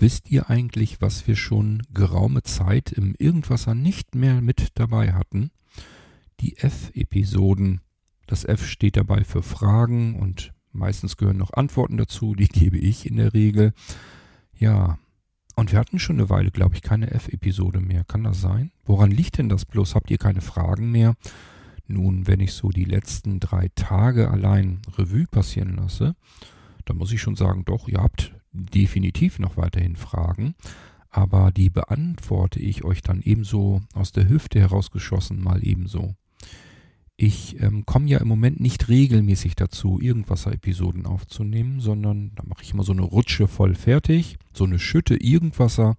Wisst ihr eigentlich, was wir schon geraume Zeit im Irgendwasser nicht mehr mit dabei hatten? Die F-Episoden. Das F steht dabei für Fragen und meistens gehören noch Antworten dazu, die gebe ich in der Regel. Ja, und wir hatten schon eine Weile, glaube ich, keine F-Episode mehr. Kann das sein? Woran liegt denn das bloß? Habt ihr keine Fragen mehr? Nun, wenn ich so die letzten drei Tage allein Revue passieren lasse, dann muss ich schon sagen, doch, ihr habt definitiv noch weiterhin Fragen, aber die beantworte ich euch dann ebenso aus der Hüfte herausgeschossen mal ebenso. Ich ähm, komme ja im Moment nicht regelmäßig dazu, Irgendwasser-Episoden aufzunehmen, sondern da mache ich immer so eine Rutsche voll fertig, so eine Schütte Irgendwasser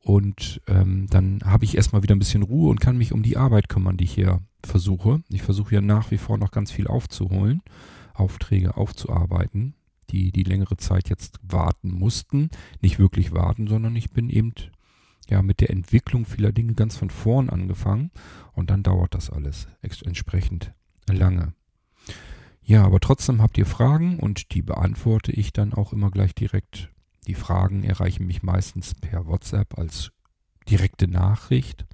und ähm, dann habe ich erstmal wieder ein bisschen Ruhe und kann mich um die Arbeit kümmern, die ich hier versuche. Ich versuche ja nach wie vor noch ganz viel aufzuholen, Aufträge aufzuarbeiten die die längere Zeit jetzt warten mussten. Nicht wirklich warten, sondern ich bin eben ja mit der Entwicklung vieler Dinge ganz von vorn angefangen und dann dauert das alles entsprechend lange. Ja, aber trotzdem habt ihr Fragen und die beantworte ich dann auch immer gleich direkt. Die Fragen erreichen mich meistens per WhatsApp als direkte Nachricht,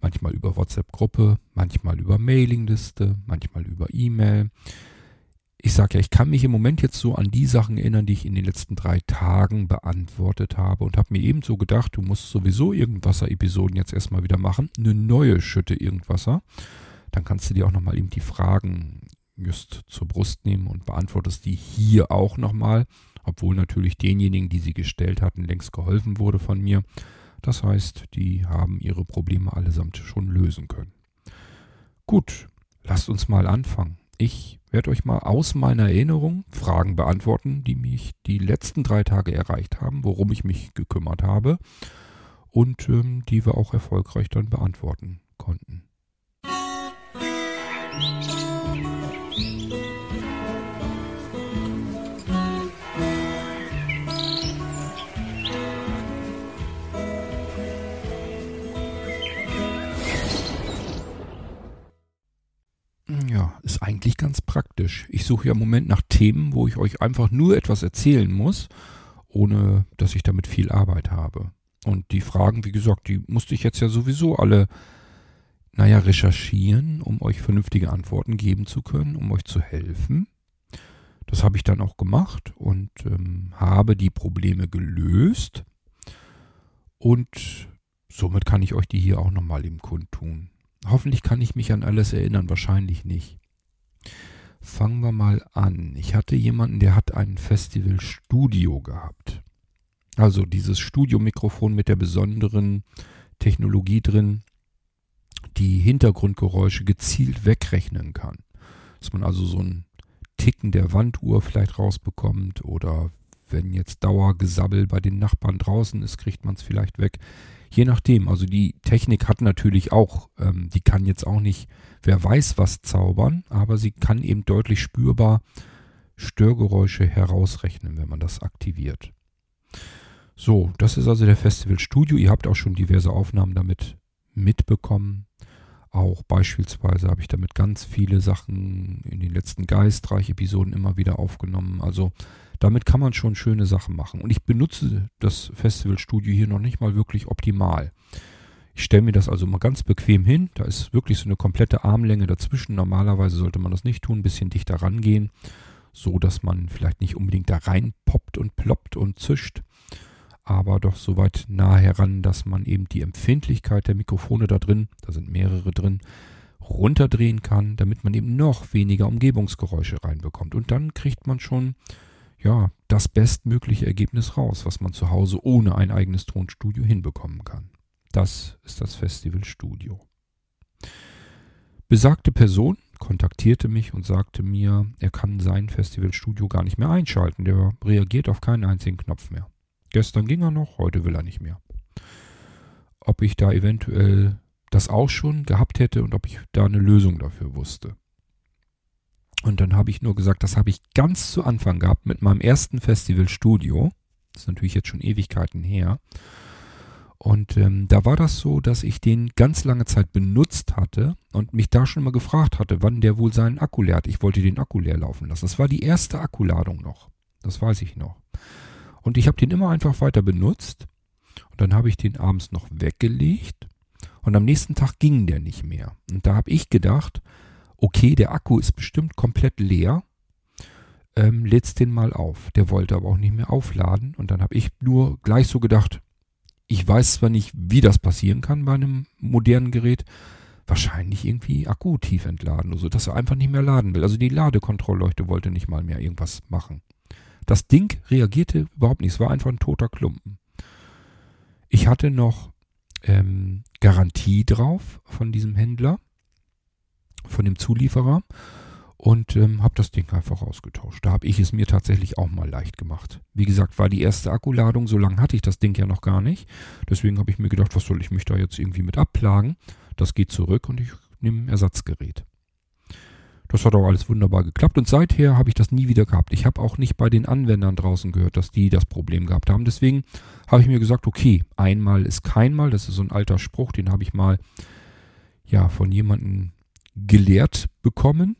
manchmal über WhatsApp-Gruppe, manchmal über Mailingliste, manchmal über E-Mail ich sage ja, ich kann mich im Moment jetzt so an die Sachen erinnern, die ich in den letzten drei Tagen beantwortet habe und habe mir eben so gedacht, du musst sowieso Irgendwasser-Episoden jetzt erstmal wieder machen, eine neue Schütte Irgendwasser. Dann kannst du dir auch nochmal eben die Fragen just zur Brust nehmen und beantwortest die hier auch nochmal, obwohl natürlich denjenigen, die sie gestellt hatten, längst geholfen wurde von mir. Das heißt, die haben ihre Probleme allesamt schon lösen können. Gut, lasst uns mal anfangen. Ich werde euch mal aus meiner Erinnerung Fragen beantworten, die mich die letzten drei Tage erreicht haben, worum ich mich gekümmert habe und ähm, die wir auch erfolgreich dann beantworten konnten. Eigentlich ganz praktisch. Ich suche ja im Moment nach Themen, wo ich euch einfach nur etwas erzählen muss, ohne dass ich damit viel Arbeit habe. Und die Fragen, wie gesagt, die musste ich jetzt ja sowieso alle, naja, recherchieren, um euch vernünftige Antworten geben zu können, um euch zu helfen. Das habe ich dann auch gemacht und ähm, habe die Probleme gelöst. Und somit kann ich euch die hier auch nochmal im kundtun. Hoffentlich kann ich mich an alles erinnern, wahrscheinlich nicht. Fangen wir mal an. Ich hatte jemanden, der hat ein Festivalstudio gehabt. Also dieses Studiomikrofon mit der besonderen Technologie drin, die Hintergrundgeräusche gezielt wegrechnen kann. Dass man also so ein Ticken der Wanduhr vielleicht rausbekommt oder wenn jetzt Dauergesabbel bei den Nachbarn draußen ist, kriegt man es vielleicht weg. Je nachdem, also die Technik hat natürlich auch, ähm, die kann jetzt auch nicht, wer weiß was zaubern, aber sie kann eben deutlich spürbar Störgeräusche herausrechnen, wenn man das aktiviert. So, das ist also der Festival Studio. Ihr habt auch schon diverse Aufnahmen damit mitbekommen. Auch beispielsweise habe ich damit ganz viele Sachen in den letzten Geistreich-Episoden immer wieder aufgenommen. Also damit kann man schon schöne Sachen machen. Und ich benutze das Festivalstudio hier noch nicht mal wirklich optimal. Ich stelle mir das also mal ganz bequem hin. Da ist wirklich so eine komplette Armlänge dazwischen. Normalerweise sollte man das nicht tun, ein bisschen dichter rangehen, so dass man vielleicht nicht unbedingt da rein poppt und ploppt und zischt, aber doch so weit nah heran, dass man eben die Empfindlichkeit der Mikrofone da drin, da sind mehrere drin, runterdrehen kann, damit man eben noch weniger Umgebungsgeräusche reinbekommt. Und dann kriegt man schon ja, das bestmögliche Ergebnis raus, was man zu Hause ohne ein eigenes Tonstudio hinbekommen kann. Das ist das Festivalstudio. Besagte Person kontaktierte mich und sagte mir, er kann sein Festivalstudio gar nicht mehr einschalten. Der reagiert auf keinen einzigen Knopf mehr. Gestern ging er noch, heute will er nicht mehr. Ob ich da eventuell das auch schon gehabt hätte und ob ich da eine Lösung dafür wusste. Und dann habe ich nur gesagt, das habe ich ganz zu Anfang gehabt mit meinem ersten Festivalstudio. Das ist natürlich jetzt schon Ewigkeiten her. Und ähm, da war das so, dass ich den ganz lange Zeit benutzt hatte und mich da schon mal gefragt hatte, wann der wohl seinen Akku leert. Ich wollte den Akku leer laufen lassen. Das war die erste Akkuladung noch. Das weiß ich noch. Und ich habe den immer einfach weiter benutzt. Und dann habe ich den abends noch weggelegt. Und am nächsten Tag ging der nicht mehr. Und da habe ich gedacht, okay, der Akku ist bestimmt komplett leer. Ähm, lädst den mal auf. Der wollte aber auch nicht mehr aufladen. Und dann habe ich nur gleich so gedacht, ich weiß zwar nicht, wie das passieren kann bei einem modernen Gerät, wahrscheinlich irgendwie Akku tief entladen oder so, dass er einfach nicht mehr laden will. Also die Ladekontrollleuchte wollte nicht mal mehr irgendwas machen. Das Ding reagierte überhaupt nicht. Es war einfach ein toter Klumpen. Ich hatte noch ähm, Garantie drauf von diesem Händler, von dem Zulieferer und ähm, habe das Ding einfach ausgetauscht. Da habe ich es mir tatsächlich auch mal leicht gemacht. Wie gesagt, war die erste Akkuladung, so lange hatte ich das Ding ja noch gar nicht. Deswegen habe ich mir gedacht, was soll ich mich da jetzt irgendwie mit abplagen? Das geht zurück und ich nehme ein Ersatzgerät. Das hat auch alles wunderbar geklappt und seither habe ich das nie wieder gehabt. Ich habe auch nicht bei den Anwendern draußen gehört, dass die das Problem gehabt haben. Deswegen habe ich mir gesagt, okay, einmal ist keinmal. Das ist so ein alter Spruch, den habe ich mal ja von jemandem gelehrt bekommen.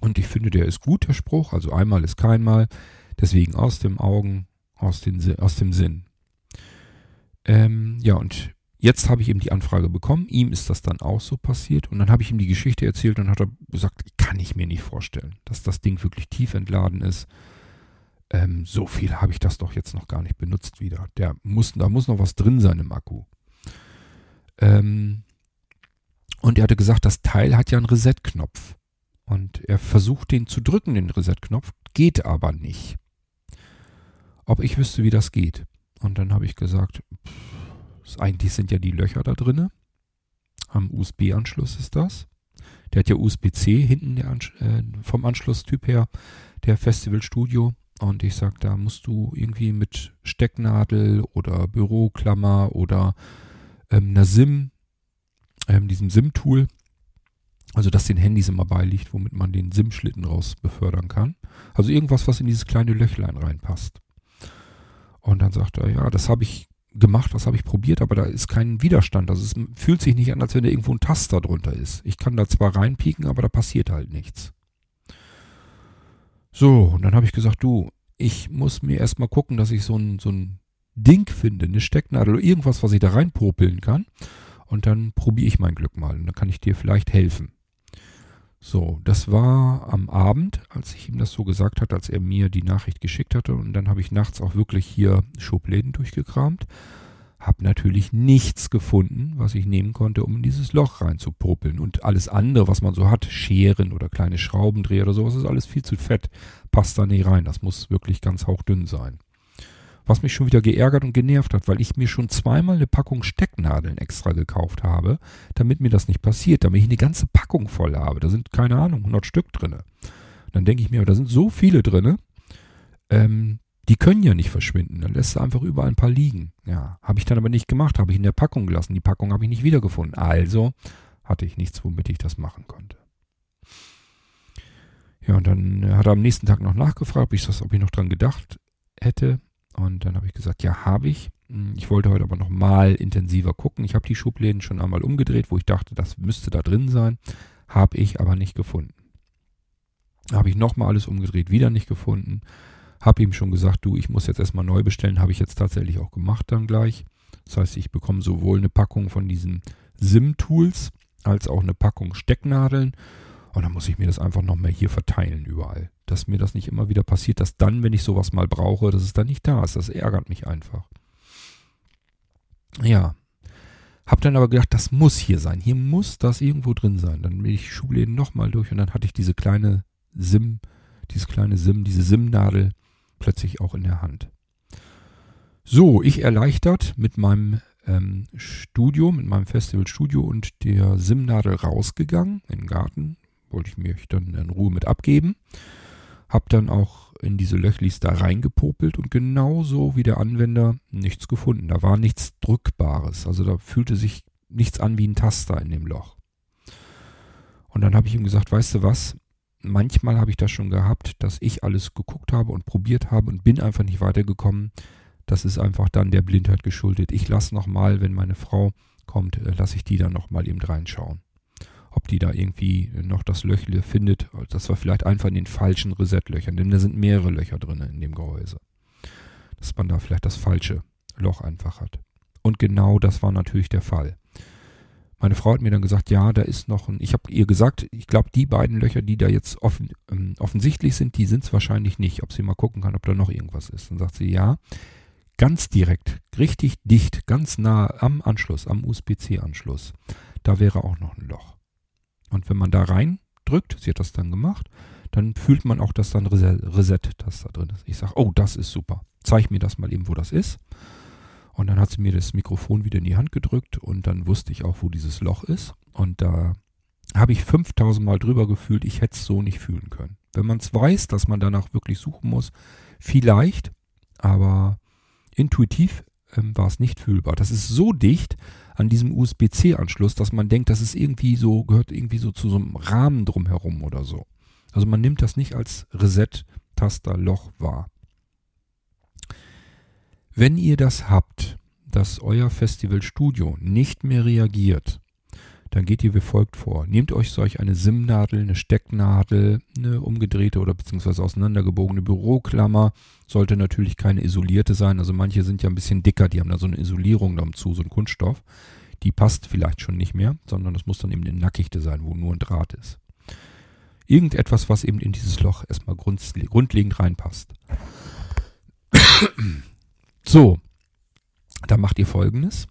Und ich finde, der ist gut, der Spruch. Also einmal ist keinmal. Deswegen aus dem Augen, aus, den, aus dem Sinn. Ähm, ja, und Jetzt habe ich eben die Anfrage bekommen, ihm ist das dann auch so passiert und dann habe ich ihm die Geschichte erzählt und hat er gesagt, kann ich mir nicht vorstellen, dass das Ding wirklich tief entladen ist. Ähm, so viel habe ich das doch jetzt noch gar nicht benutzt wieder. Der muss, da muss noch was drin sein im Akku. Ähm, und er hatte gesagt, das Teil hat ja einen Reset-Knopf. Und er versucht den zu drücken, den Reset-Knopf, geht aber nicht. Ob ich wüsste, wie das geht. Und dann habe ich gesagt, pff, eigentlich sind ja die Löcher da drinne. Am USB-Anschluss ist das. Der hat ja USB-C hinten Ansch äh, vom Anschlusstyp her, der Festival Studio. Und ich sag, da musst du irgendwie mit Stecknadel oder Büroklammer oder ähm, einer SIM, ähm, diesem SIM-Tool, also das den Handys immer beiliegt, womit man den SIM-Schlitten raus befördern kann. Also irgendwas, was in dieses kleine Löchlein reinpasst. Und dann sagt er, ja, das habe ich gemacht, das habe ich probiert, aber da ist kein Widerstand. Also es fühlt sich nicht an, als wenn da irgendwo ein Taster drunter ist. Ich kann da zwar reinpieken, aber da passiert halt nichts. So, und dann habe ich gesagt, du, ich muss mir erstmal gucken, dass ich so ein, so ein Ding finde, eine Stecknadel oder irgendwas, was ich da reinpopeln kann. Und dann probiere ich mein Glück mal und dann kann ich dir vielleicht helfen. So, das war am Abend, als ich ihm das so gesagt hatte, als er mir die Nachricht geschickt hatte. Und dann habe ich nachts auch wirklich hier Schubläden durchgekramt. Hab natürlich nichts gefunden, was ich nehmen konnte, um in dieses Loch reinzupopeln. Und alles andere, was man so hat, Scheren oder kleine Schraubendreher oder sowas, ist alles viel zu fett. Passt da nicht rein. Das muss wirklich ganz hauchdünn sein. Was mich schon wieder geärgert und genervt hat, weil ich mir schon zweimal eine Packung Stecknadeln extra gekauft habe, damit mir das nicht passiert, damit ich eine ganze Packung voll habe. Da sind, keine Ahnung, 100 Stück drin. Dann denke ich mir, da sind so viele drin, ähm, die können ja nicht verschwinden. Dann lässt du einfach überall ein paar liegen. Ja, habe ich dann aber nicht gemacht, habe ich in der Packung gelassen. Die Packung habe ich nicht wiedergefunden. Also hatte ich nichts, womit ich das machen konnte. Ja, und dann hat er am nächsten Tag noch nachgefragt, ob ich, das, ob ich noch dran gedacht hätte. Und dann habe ich gesagt, ja, habe ich. Hm, ich wollte heute aber noch mal intensiver gucken. Ich habe die Schubläden schon einmal umgedreht, wo ich dachte, das müsste da drin sein. Habe ich aber nicht gefunden. Habe ich nochmal alles umgedreht, wieder nicht gefunden. Habe ihm schon gesagt, du, ich muss jetzt erstmal neu bestellen. Habe ich jetzt tatsächlich auch gemacht dann gleich. Das heißt, ich bekomme sowohl eine Packung von diesen SIM-Tools als auch eine Packung Stecknadeln. Und dann muss ich mir das einfach noch mehr hier verteilen überall dass mir das nicht immer wieder passiert, dass dann, wenn ich sowas mal brauche, dass es dann nicht da ist. Das ärgert mich einfach. Ja. Hab dann aber gedacht, das muss hier sein. Hier muss das irgendwo drin sein. Dann bin ich Schubläden nochmal durch und dann hatte ich diese kleine SIM, dieses kleine SIM, diese SIM-Nadel plötzlich auch in der Hand. So, ich erleichtert mit meinem ähm, Studio, mit meinem Festivalstudio und der SIM-Nadel rausgegangen in den Garten. Wollte ich mich dann in Ruhe mit abgeben. Hab dann auch in diese Löchlis da reingepopelt und genauso wie der Anwender nichts gefunden. Da war nichts Drückbares. Also da fühlte sich nichts an wie ein Taster in dem Loch. Und dann habe ich ihm gesagt, weißt du was? Manchmal habe ich das schon gehabt, dass ich alles geguckt habe und probiert habe und bin einfach nicht weitergekommen. Das ist einfach dann der Blindheit geschuldet. Ich lasse nochmal, wenn meine Frau kommt, äh, lasse ich die dann nochmal eben reinschauen ob die da irgendwie noch das Löchle findet. Das war vielleicht einfach in den falschen Resetlöchern, denn da sind mehrere Löcher drin in dem Gehäuse. dass man da vielleicht das falsche Loch einfach hat. Und genau das war natürlich der Fall. Meine Frau hat mir dann gesagt, ja, da ist noch ein, ich habe ihr gesagt, ich glaube, die beiden Löcher, die da jetzt offen, ähm, offensichtlich sind, die sind es wahrscheinlich nicht, ob sie mal gucken kann, ob da noch irgendwas ist. Dann sagt sie, ja, ganz direkt, richtig dicht, ganz nah am Anschluss, am USB-C-Anschluss, da wäre auch noch ein Loch. Und wenn man da rein drückt, sie hat das dann gemacht, dann fühlt man auch, dass da ein Reset-Taster drin ist. Ich sage, oh, das ist super. Zeig mir das mal eben, wo das ist. Und dann hat sie mir das Mikrofon wieder in die Hand gedrückt und dann wusste ich auch, wo dieses Loch ist. Und da habe ich 5000 Mal drüber gefühlt, ich hätte es so nicht fühlen können. Wenn man es weiß, dass man danach wirklich suchen muss, vielleicht, aber intuitiv ähm, war es nicht fühlbar. Das ist so dicht an diesem USB-C-Anschluss, dass man denkt, das ist irgendwie so, gehört irgendwie so zu so einem Rahmen drumherum oder so. Also man nimmt das nicht als Reset-Taster-Loch wahr. Wenn ihr das habt, dass euer Festivalstudio nicht mehr reagiert, dann geht ihr wie folgt vor. Nehmt euch solch eine SIM-Nadel, eine Stecknadel, eine umgedrehte oder beziehungsweise auseinandergebogene Büroklammer. Sollte natürlich keine isolierte sein. Also manche sind ja ein bisschen dicker, die haben da so eine Isolierung dazu, so ein Kunststoff. Die passt vielleicht schon nicht mehr, sondern das muss dann eben eine nackigte sein, wo nur ein Draht ist. Irgendetwas, was eben in dieses Loch erstmal grundlegend reinpasst. So, da macht ihr folgendes.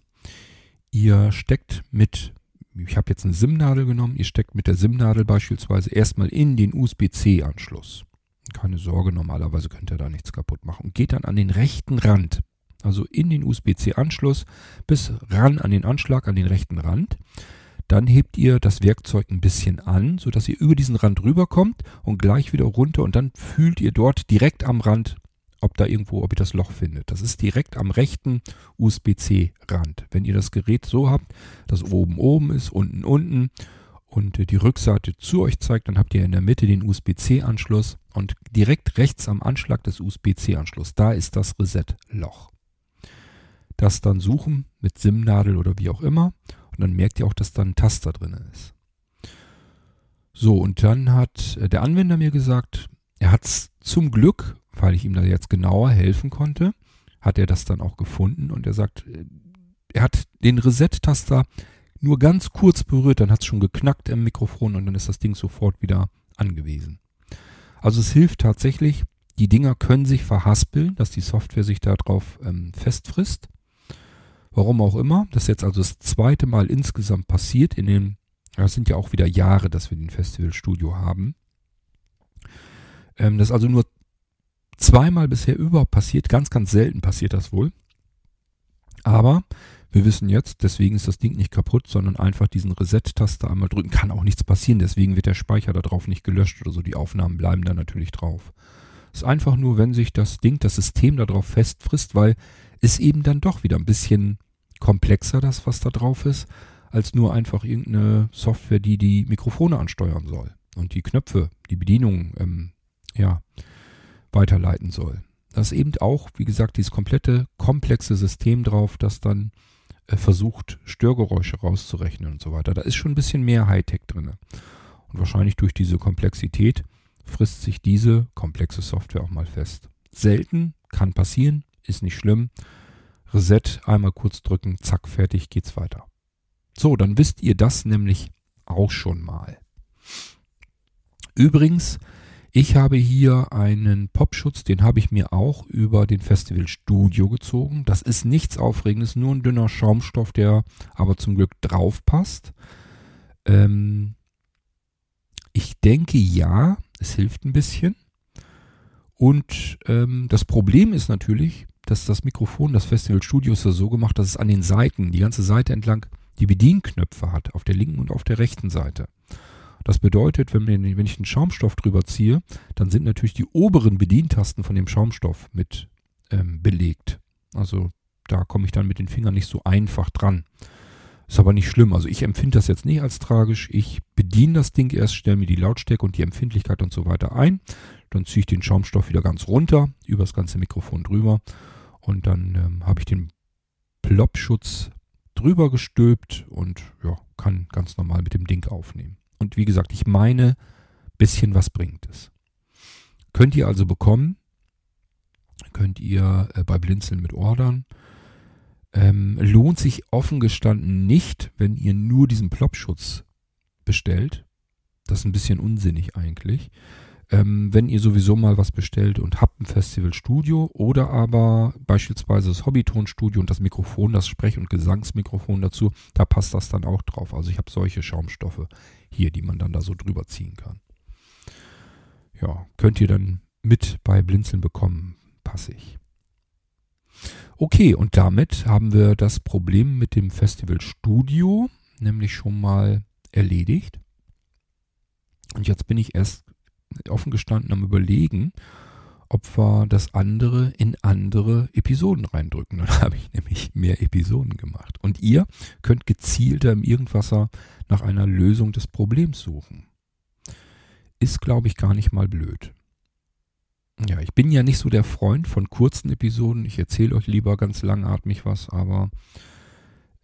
Ihr steckt mit, ich habe jetzt eine SIM-Nadel genommen, ihr steckt mit der SIM-Nadel beispielsweise erstmal in den USB-C-Anschluss. Keine Sorge, normalerweise könnt ihr da nichts kaputt machen. Und geht dann an den rechten Rand, also in den USB-C-Anschluss, bis ran an den Anschlag, an den rechten Rand. Dann hebt ihr das Werkzeug ein bisschen an, sodass ihr über diesen Rand rüberkommt und gleich wieder runter und dann fühlt ihr dort direkt am Rand ob da irgendwo, ob ihr das Loch findet. Das ist direkt am rechten USB-C-Rand. Wenn ihr das Gerät so habt, dass oben oben ist, unten unten und die Rückseite zu euch zeigt, dann habt ihr in der Mitte den USB-C-Anschluss und direkt rechts am Anschlag des USB-C-Anschlusses, da ist das Reset-Loch. Das dann suchen mit SIM-Nadel oder wie auch immer und dann merkt ihr auch, dass da ein Taster drin ist. So, und dann hat äh, der Anwender mir gesagt, er hat es zum Glück weil ich ihm da jetzt genauer helfen konnte, hat er das dann auch gefunden und er sagt, äh, er hat den Reset-Taster nur ganz kurz berührt, dann hat es schon geknackt im Mikrofon und dann ist das Ding sofort wieder angewiesen. Also es hilft tatsächlich, die Dinger können sich verhaspeln, dass die Software sich darauf ähm, festfrisst. Warum auch immer. Das ist jetzt also das zweite Mal insgesamt passiert in den, das sind ja auch wieder Jahre, dass wir den Festivalstudio haben. Ähm, das ist also nur zweimal bisher überhaupt passiert. Ganz, ganz selten passiert das wohl. Aber wir wissen jetzt, deswegen ist das Ding nicht kaputt, sondern einfach diesen Reset-Taster einmal drücken. Kann auch nichts passieren, deswegen wird der Speicher da drauf nicht gelöscht oder so. Die Aufnahmen bleiben da natürlich drauf. Ist einfach nur, wenn sich das Ding, das System da drauf festfrisst, weil es eben dann doch wieder ein bisschen komplexer, das, was da drauf ist, als nur einfach irgendeine Software, die die Mikrofone ansteuern soll und die Knöpfe, die Bedienung, ähm, ja, weiterleiten soll. Da ist eben auch, wie gesagt, dieses komplette komplexe System drauf, das dann äh, versucht, Störgeräusche rauszurechnen und so weiter. Da ist schon ein bisschen mehr Hightech drin. Und wahrscheinlich durch diese Komplexität frisst sich diese komplexe Software auch mal fest. Selten, kann passieren, ist nicht schlimm. Reset, einmal kurz drücken, zack, fertig, geht's weiter. So, dann wisst ihr das nämlich auch schon mal. Übrigens, ich habe hier einen Popschutz, den habe ich mir auch über den Festival Studio gezogen. Das ist nichts Aufregendes, nur ein dünner Schaumstoff, der aber zum Glück drauf passt. Ähm ich denke ja, es hilft ein bisschen. Und ähm, das Problem ist natürlich, dass das Mikrofon, das Festival Studio ist ja so gemacht, dass es an den Seiten, die ganze Seite entlang, die Bedienknöpfe hat, auf der linken und auf der rechten Seite. Das bedeutet, wenn, wenn ich den Schaumstoff drüber ziehe, dann sind natürlich die oberen Bedientasten von dem Schaumstoff mit ähm, belegt. Also da komme ich dann mit den Fingern nicht so einfach dran. Ist aber nicht schlimm. Also ich empfinde das jetzt nicht als tragisch. Ich bediene das Ding erst, stelle mir die Lautstärke und die Empfindlichkeit und so weiter ein. Dann ziehe ich den Schaumstoff wieder ganz runter, über das ganze Mikrofon drüber. Und dann ähm, habe ich den Plopschutz drüber gestülpt und ja, kann ganz normal mit dem Ding aufnehmen. Und wie gesagt, ich meine, bisschen was bringt es. Könnt ihr also bekommen. könnt ihr äh, bei Blinzeln mit ordern. Ähm, lohnt sich offen gestanden nicht, wenn ihr nur diesen Plopschutz bestellt. Das ist ein bisschen unsinnig eigentlich. Ähm, wenn ihr sowieso mal was bestellt und habt ein Festivalstudio oder aber beispielsweise das Hobbytonstudio und das Mikrofon, das Sprech- und Gesangsmikrofon dazu, da passt das dann auch drauf. Also ich habe solche Schaumstoffe hier, die man dann da so drüber ziehen kann. Ja, könnt ihr dann mit bei Blinzeln bekommen, passig. Okay, und damit haben wir das Problem mit dem Festivalstudio nämlich schon mal erledigt. Und jetzt bin ich erst offen gestanden am Überlegen, ob wir das andere in andere Episoden reindrücken. Dann habe ich nämlich mehr Episoden gemacht. Und ihr könnt gezielter im Irgendwasser nach einer Lösung des Problems suchen. Ist, glaube ich, gar nicht mal blöd. Ja, ich bin ja nicht so der Freund von kurzen Episoden. Ich erzähle euch lieber ganz langatmig was, aber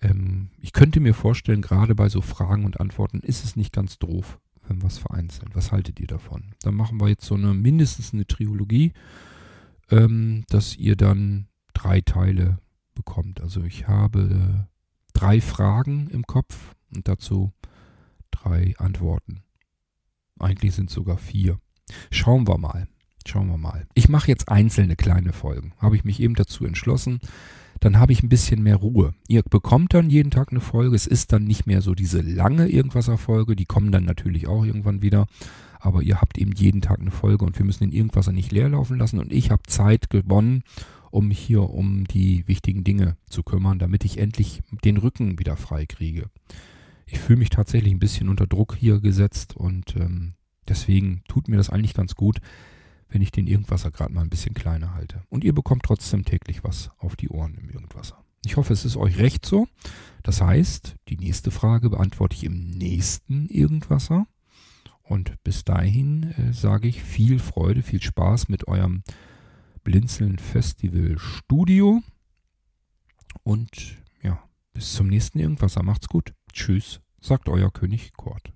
ähm, ich könnte mir vorstellen, gerade bei so Fragen und Antworten ist es nicht ganz doof, wenn wir es vereinzeln. Was haltet ihr davon? Dann machen wir jetzt so eine mindestens eine Trilogie, ähm, dass ihr dann drei Teile bekommt. Also ich habe drei Fragen im Kopf und dazu drei Antworten. Eigentlich sind es sogar vier. Schauen wir mal. Schauen wir mal. Ich mache jetzt einzelne kleine Folgen. Habe ich mich eben dazu entschlossen dann habe ich ein bisschen mehr Ruhe. Ihr bekommt dann jeden Tag eine Folge. Es ist dann nicht mehr so diese lange Irgendwasser-Folge. Die kommen dann natürlich auch irgendwann wieder. Aber ihr habt eben jeden Tag eine Folge und wir müssen den Irgendwasser nicht leer laufen lassen. Und ich habe Zeit gewonnen, um hier um die wichtigen Dinge zu kümmern, damit ich endlich den Rücken wieder frei kriege. Ich fühle mich tatsächlich ein bisschen unter Druck hier gesetzt und ähm, deswegen tut mir das eigentlich ganz gut, wenn ich den Irgendwasser gerade mal ein bisschen kleiner halte. Und ihr bekommt trotzdem täglich was auf die Ohren im Irgendwasser. Ich hoffe, es ist euch recht so. Das heißt, die nächste Frage beantworte ich im nächsten Irgendwasser. Und bis dahin äh, sage ich viel Freude, viel Spaß mit eurem Blinzeln Festival Studio. Und ja, bis zum nächsten Irgendwasser. Macht's gut. Tschüss, sagt euer König Kurt.